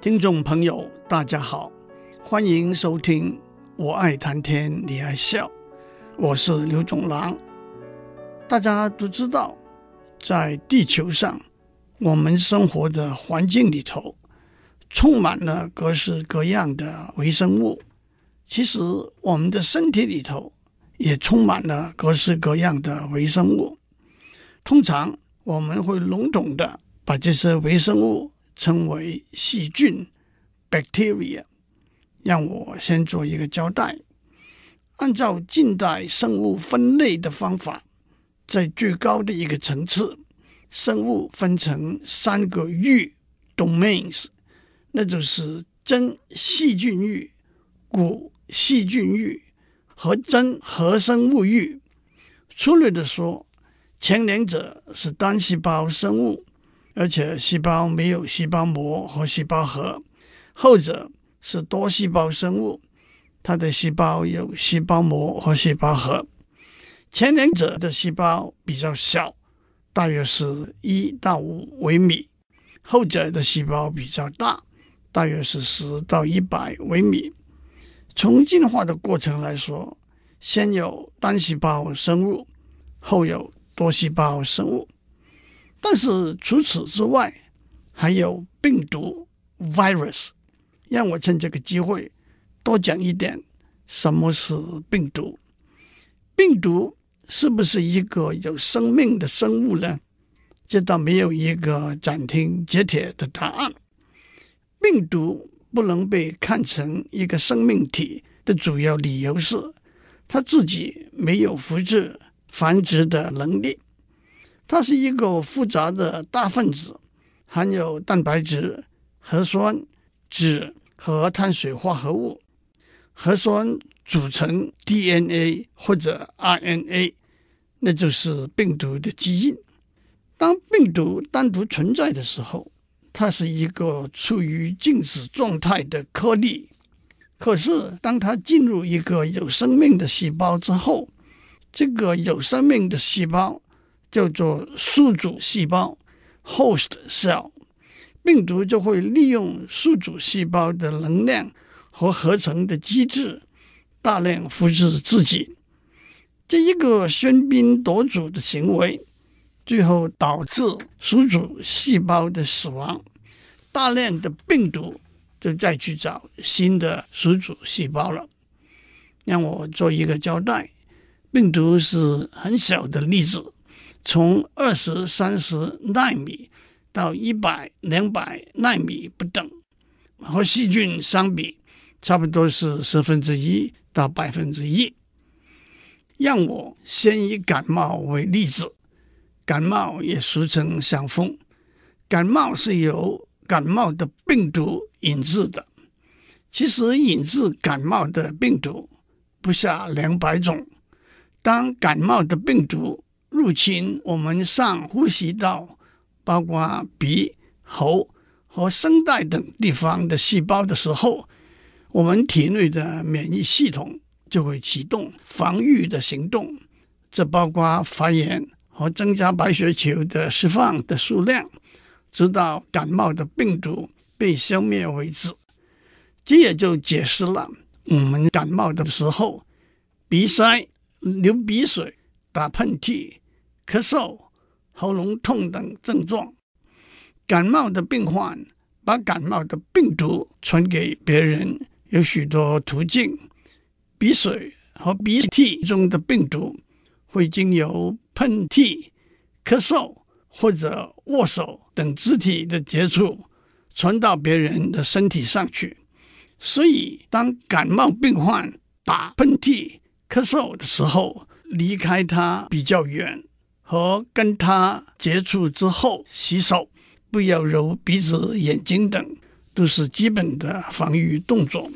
听众朋友，大家好，欢迎收听《我爱谈天，你爱笑》，我是刘总郎。大家都知道，在地球上，我们生活的环境里头，充满了各式各样的微生物。其实，我们的身体里头也充满了各式各样的微生物。通常，我们会笼统的把这些微生物称为细菌 （bacteria）。让我先做一个交代。按照近代生物分类的方法，在最高的一个层次，生物分成三个域 （domains），那就是真细菌域、古细菌域和真核生物域。粗略的说，前两者是单细胞生物，而且细胞没有细胞膜和细胞核；后者是多细胞生物，它的细胞有细胞膜和细胞核。前两者的细胞比较小，大约是一到五微米；后者的细胞比较大，大约是十到一百微米。从进化的过程来说，先有单细胞生物，后有多细胞生物，但是除此之外，还有病毒 （virus）。让我趁这个机会多讲一点，什么是病毒？病毒是不是一个有生命的生物呢？这倒没有一个斩钉截铁的答案。病毒不能被看成一个生命体的主要理由是，它自己没有复制。繁殖的能力，它是一个复杂的大分子，含有蛋白质、核酸、脂和碳水化合物。核酸组成 DNA 或者 RNA，那就是病毒的基因。当病毒单独存在的时候，它是一个处于静止状态的颗粒。可是，当它进入一个有生命的细胞之后，这个有生命的细胞叫做宿主细胞 （host cell），病毒就会利用宿主细胞的能量和合成的机制，大量复制自己。这一个喧宾夺主的行为，最后导致宿主细胞的死亡，大量的病毒就再去找新的宿主细胞了。让我做一个交代。病毒是很小的粒子，从二十、三十纳米到一百、两百纳米不等，和细菌相比，差不多是十分之一到百分之一。让我先以感冒为例子，感冒也俗称伤风，感冒是由感冒的病毒引致的。其实引致感冒的病毒不下两百种。当感冒的病毒入侵我们上呼吸道，包括鼻、喉和声带等地方的细胞的时候，我们体内的免疫系统就会启动防御的行动，这包括发炎和增加白血球的释放的数量，直到感冒的病毒被消灭为止。这也就解释了我们感冒的时候鼻塞。流鼻水、打喷嚏、咳嗽、喉咙痛等症状，感冒的病患把感冒的病毒传给别人有许多途径。鼻水和鼻涕中的病毒会经由喷嚏、咳嗽或者握手等肢体的接触传到别人的身体上去。所以，当感冒病患打喷嚏，咳嗽的时候，离开他比较远，和跟他接触之后洗手，不要揉鼻子、眼睛等，都是基本的防御动作。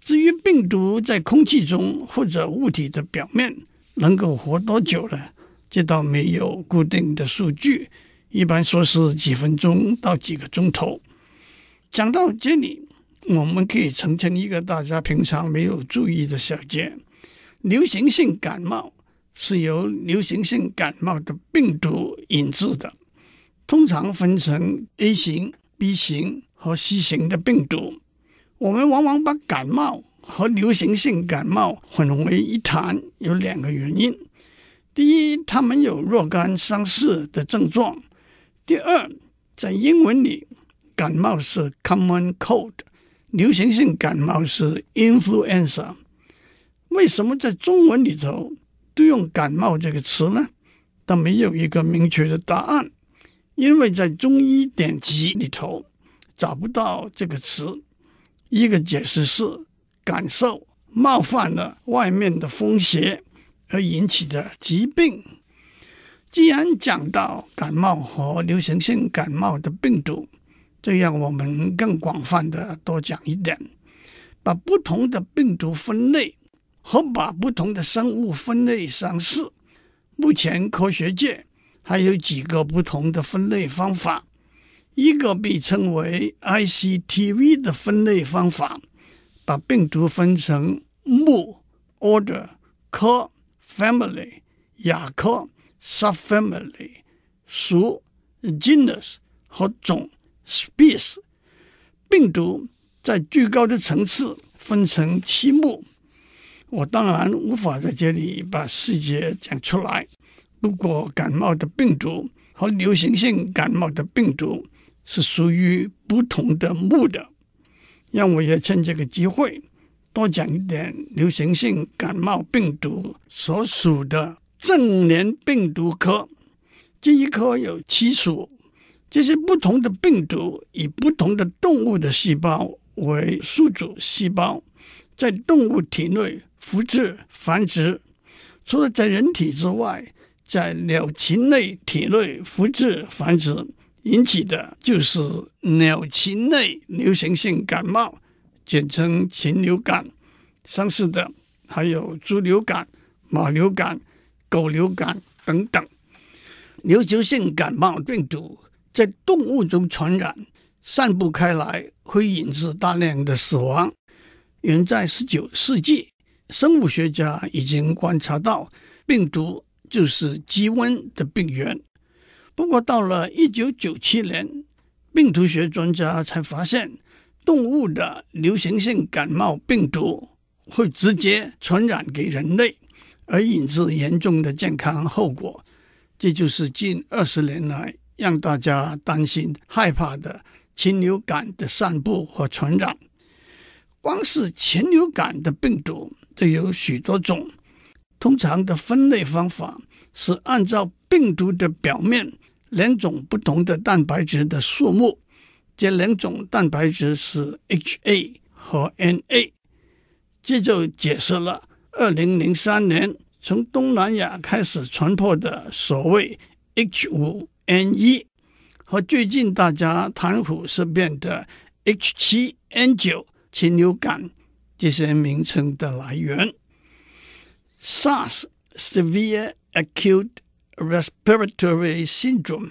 至于病毒在空气中或者物体的表面能够活多久呢？这倒没有固定的数据，一般说是几分钟到几个钟头。讲到这里，我们可以澄清一个大家平常没有注意的小节。流行性感冒是由流行性感冒的病毒引致的，通常分成 A 型、B 型和 C 型的病毒。我们往往把感冒和流行性感冒混为一谈，有两个原因：第一，它们有若干相似的症状；第二，在英文里，感冒是 common cold，流行性感冒是 influenza。为什么在中文里头都用感冒这个词呢？但没有一个明确的答案，因为在中医典籍里头找不到这个词。一个解释是感受冒犯了外面的风邪而引起的疾病。既然讲到感冒和流行性感冒的病毒，这样我们更广泛的多讲一点，把不同的病毒分类和把不同的生物分类相似。目前科学界还有几个不同的分类方法。一个被称为 ICTV 的分类方法，把病毒分成目 （order）、科 （family）、亚科 （subfamily）、属 （genus） 和种 （species）。病毒在最高的层次分成七目，我当然无法在这里把细节讲出来。不过，感冒的病毒和流行性感冒的病毒。是属于不同的目的，让我也趁这个机会多讲一点流行性感冒病毒所属的正联病毒科。这一科有七属，这些不同的病毒以不同的动物的细胞为宿主细胞，在动物体内复制繁殖。除了在人体之外，在鸟禽类体内复制繁殖。引起的就是鸟禽类流行性感冒，简称禽流感。相似的还有猪流感、马流感、狗流感等等。流行性感冒病毒在动物中传染，散布开来会引致大量的死亡。远在十九世纪，生物学家已经观察到，病毒就是鸡瘟的病源。不过，到了一九九七年，病毒学专家才发现，动物的流行性感冒病毒会直接传染给人类，而引致严重的健康后果。这就是近二十年来让大家担心、害怕的禽流感的散布和传染。光是禽流感的病毒都有许多种，通常的分类方法是按照病毒的表面。两种不同的蛋白质的数目，这两种蛋白质是 HA 和 NA，这就解释了二零零三年从东南亚开始传播的所谓 H5N1 和最近大家谈虎色变的 H7N9 禽流感这些名称的来源。SARS（Severe Acute）。Respiratory syndrome，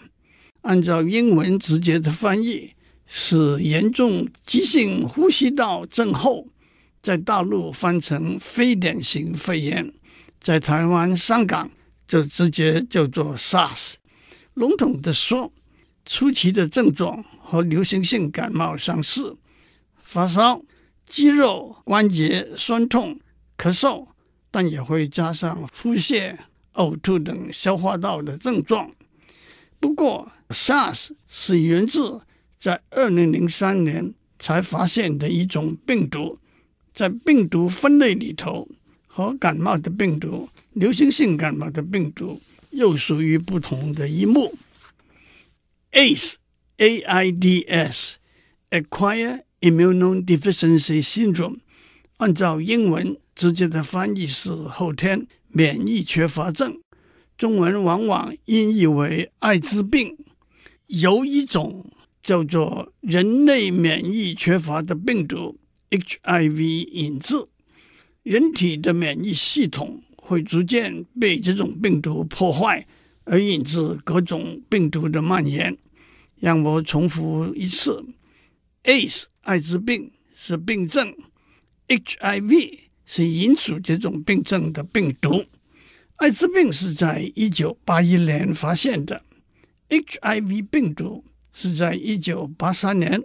按照英文直接的翻译是严重急性呼吸道症候，在大陆翻成非典型肺炎，在台湾、香港就直接叫做 SARS。笼统的说，初期的症状和流行性感冒相似，发烧、肌肉关节酸痛、咳嗽，但也会加上腹泻。呕吐等消化道的症状。不过，SARS 是源自在二零零三年才发现的一种病毒，在病毒分类里头，和感冒的病毒、流行性感冒的病毒又属于不同的一目。AIDS，A I D S，acquire Immunodeficiency Syndrome，按照英文直接的翻译是后天。免疫缺乏症，中文往往音译为艾滋病。有一种叫做人类免疫缺乏的病毒 HIV 引致，人体的免疫系统会逐渐被这种病毒破坏，而引致各种病毒的蔓延。让我重复一次：AIDS 艾滋病是病症，HIV。是引起这种病症的病毒。艾滋病是在一九八一年发现的，HIV 病毒是在一九八三年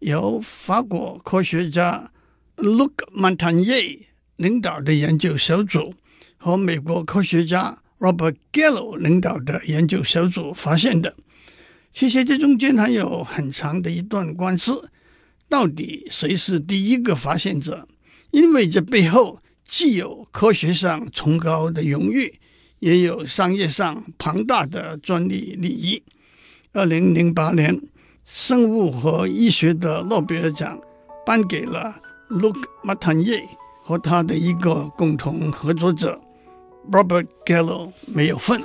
由法国科学家 Luc Montagnier 领导的研究小组和美国科学家 Robert Gallo 领导的研究小组发现的。其实这中间还有很长的一段官司，到底谁是第一个发现者？因为这背后既有科学上崇高的荣誉，也有商业上庞大的专利利益。二零零八年，生物和医学的诺贝尔奖颁给了 l u k e m a t a n y e 和他的一个共同合作者 Robert Gallo 没有份。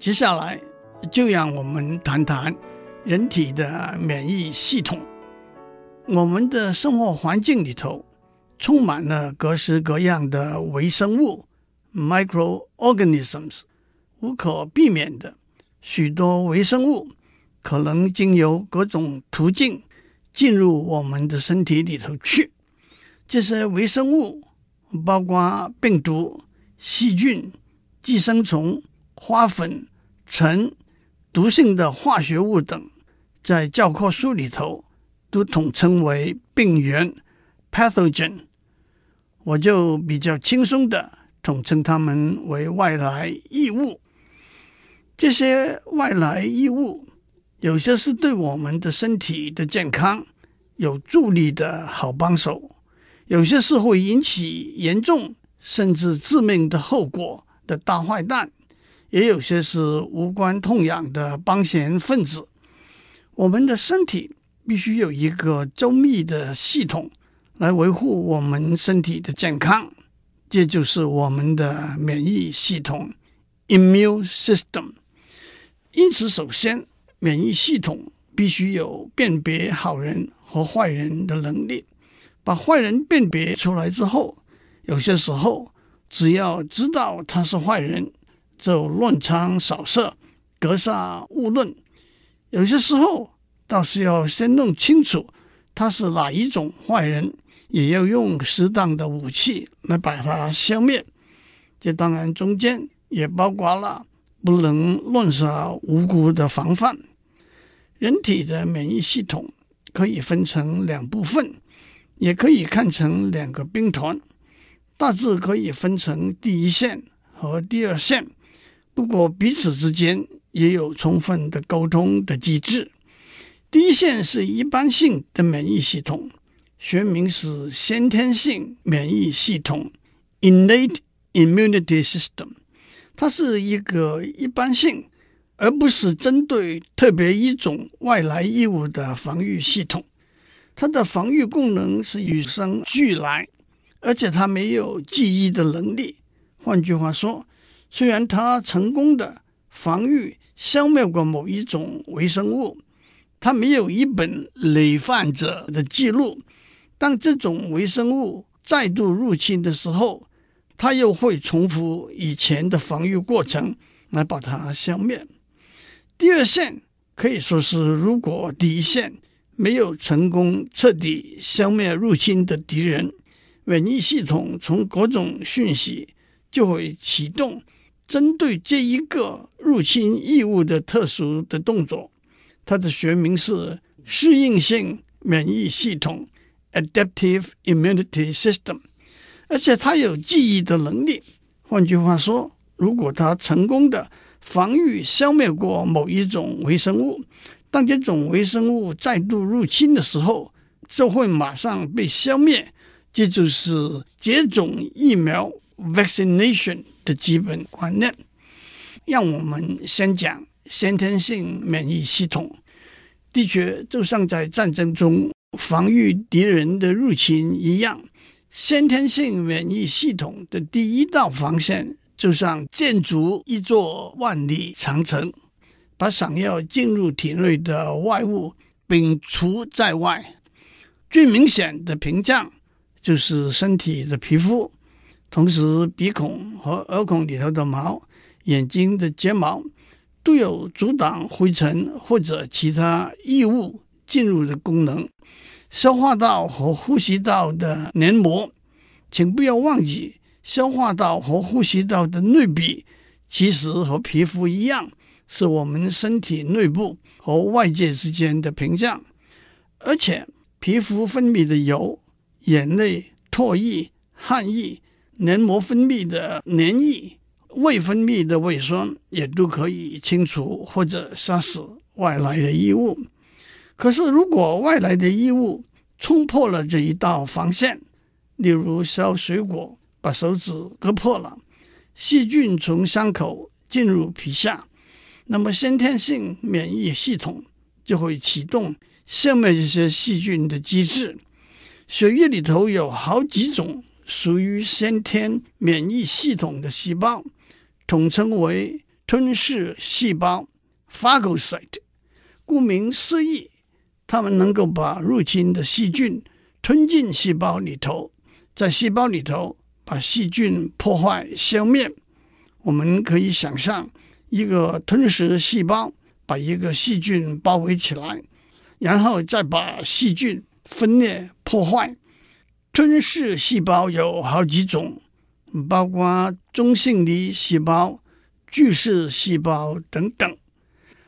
接下来就让我们谈谈人体的免疫系统。我们的生活环境里头充满了各式各样的微生物 （microorganisms），无可避免的，许多微生物可能经由各种途径进入我们的身体里头去。这些微生物包括病毒、细菌、寄生虫、花粉。尘、毒性的化学物等，在教科书里头都统称为病原 （pathogen）。我就比较轻松的统称它们为外来异物。这些外来异物，有些是对我们的身体的健康有助力的好帮手，有些是会引起严重甚至致命的后果的大坏蛋。也有些是无关痛痒的帮闲分子。我们的身体必须有一个周密的系统来维护我们身体的健康，这就是我们的免疫系统 （immune system）。因此，首先，免疫系统必须有辨别好人和坏人的能力。把坏人辨别出来之后，有些时候只要知道他是坏人。就乱枪扫射，格杀勿论。有些时候倒是要先弄清楚他是哪一种坏人，也要用适当的武器来把他消灭。这当然中间也包括了不能乱杀无辜的防范。人体的免疫系统可以分成两部分，也可以看成两个兵团，大致可以分成第一线和第二线。如果彼此之间也有充分的沟通的机制。第一线是一般性的免疫系统，学名是先天性免疫系统 （innate immunity system）。它是一个一般性，而不是针对特别一种外来异物的防御系统。它的防御功能是与生俱来，而且它没有记忆的能力。换句话说，虽然它成功的防御消灭过某一种微生物，它没有一本累犯者的记录。当这种微生物再度入侵的时候，它又会重复以前的防御过程来把它消灭。第二线可以说是，如果第一线没有成功彻底消灭入侵的敌人，免疫系统从各种讯息就会启动。针对这一个入侵异物的特殊的动作，它的学名是适应性免疫系统 （Adaptive Immunity System），而且它有记忆的能力。换句话说，如果它成功的防御消灭过某一种微生物，当这种微生物再度入侵的时候，就会马上被消灭。这就是接种疫苗 （vaccination）。的基本观念，让我们先讲先天性免疫系统。的确，就像在战争中防御敌人的入侵一样，先天性免疫系统的第一道防线，就像建筑一座万里长城，把想要进入体内的外物摒除在外。最明显的屏障就是身体的皮肤。同时，鼻孔和耳孔里头的毛、眼睛的睫毛都有阻挡灰尘或者其他异物进入的功能。消化道和呼吸道的黏膜，请不要忘记，消化道和呼吸道的内壁其实和皮肤一样，是我们身体内部和外界之间的屏障。而且，皮肤分泌的油、眼泪、唾液、汗液、黏膜分泌的黏液、胃分泌的胃酸，也都可以清除或者杀死外来的异物。可是，如果外来的异物冲破了这一道防线，例如削水果把手指割破了，细菌从伤口进入皮下，那么先天性免疫系统就会启动消灭这些细菌的机制。血液里头有好几种属于先天免疫系统的细胞，统称为吞噬细胞 （phagocyte）。顾名思义。它们能够把入侵的细菌吞进细胞里头，在细胞里头把细菌破坏消灭。我们可以想象，一个吞噬细胞把一个细菌包围起来，然后再把细菌分裂破坏。吞噬细胞有好几种，包括中性粒细胞、巨噬细胞等等。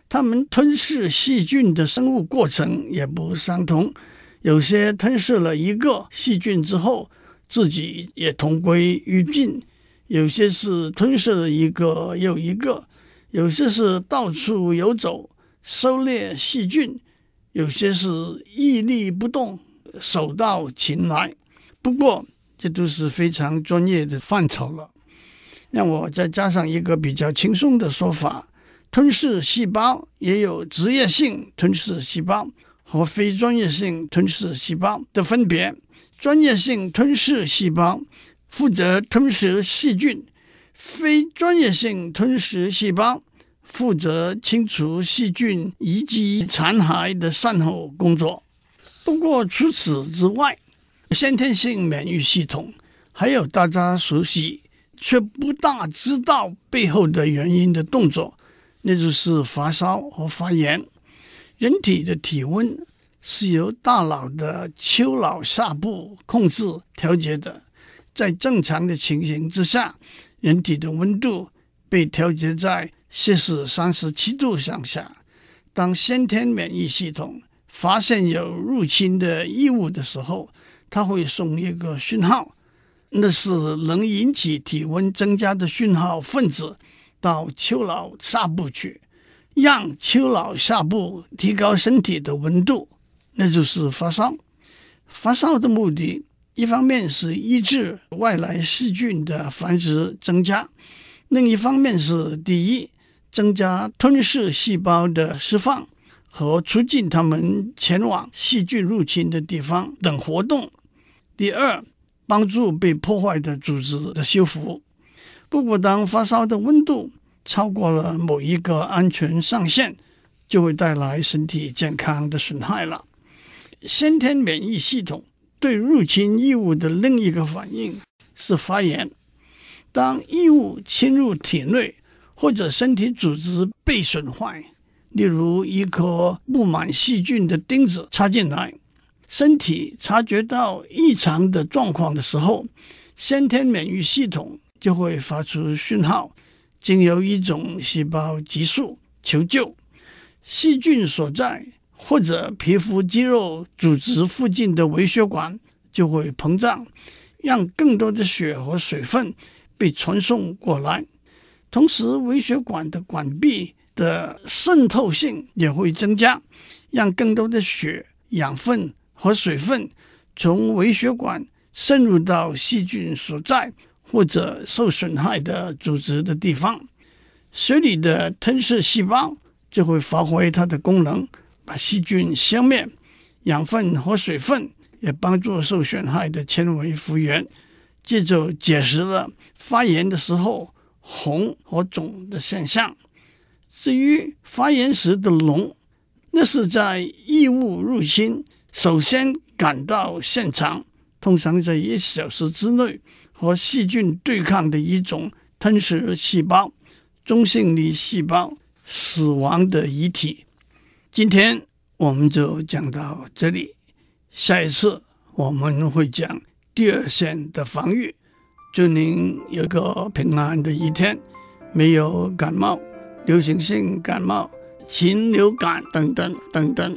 它们吞噬细菌的生物过程也不相同，有些吞噬了一个细菌之后，自己也同归于尽；有些是吞噬了一个又一个；有些是到处游走狩猎细菌；有些是屹立不动，手到擒来。不过，这都是非常专业的范畴了。让我再加上一个比较轻松的说法。吞噬细胞也有职业性吞噬细胞和非专业性吞噬细胞的分别。专业性吞噬细胞负责吞噬细菌，非专业性吞噬细胞负责清除细菌遗迹残骸的善后工作。不过除此之外，先天性免疫系统还有大家熟悉却不大知道背后的原因的动作。那就是发烧和发炎。人体的体温是由大脑的丘脑下部控制调节的。在正常的情形之下，人体的温度被调节在摄氏三十七度上下。当先天免疫系统发现有入侵的异物的时候，它会送一个讯号，那是能引起体温增加的讯号分子。到丘脑下部去，让丘脑下部提高身体的温度，那就是发烧。发烧的目的，一方面是抑制外来细菌的繁殖增加，另一方面是第一，增加吞噬细胞的释放和促进它们前往细菌入侵的地方等活动；第二，帮助被破坏的组织的修复。不过，当发烧的温度超过了某一个安全上限，就会带来身体健康的损害了。先天免疫系统对入侵异物的另一个反应是发炎。当异物侵入体内，或者身体组织被损坏，例如一颗布满细菌的钉子插进来，身体察觉到异常的状况的时候，先天免疫系统。就会发出讯号，经由一种细胞激素求救。细菌所在或者皮肤肌肉组织附近的微血管就会膨胀，让更多的血和水分被传送过来。同时，微血管的管壁的渗透性也会增加，让更多的血、养分和水分从微血管渗入到细菌所在。或者受损害的组织的地方，水里的吞噬细胞就会发挥它的功能，把细菌消灭。养分和水分也帮助受损害的纤维复原，这就解释了发炎的时候红和肿的现象。至于发炎时的脓，那是在异物入侵首先赶到现场，通常在一小时之内。和细菌对抗的一种吞噬细胞——中性粒细胞死亡的遗体。今天我们就讲到这里，下一次我们会讲第二线的防御。祝您有个平安的一天，没有感冒、流行性感冒、禽流感等等等等。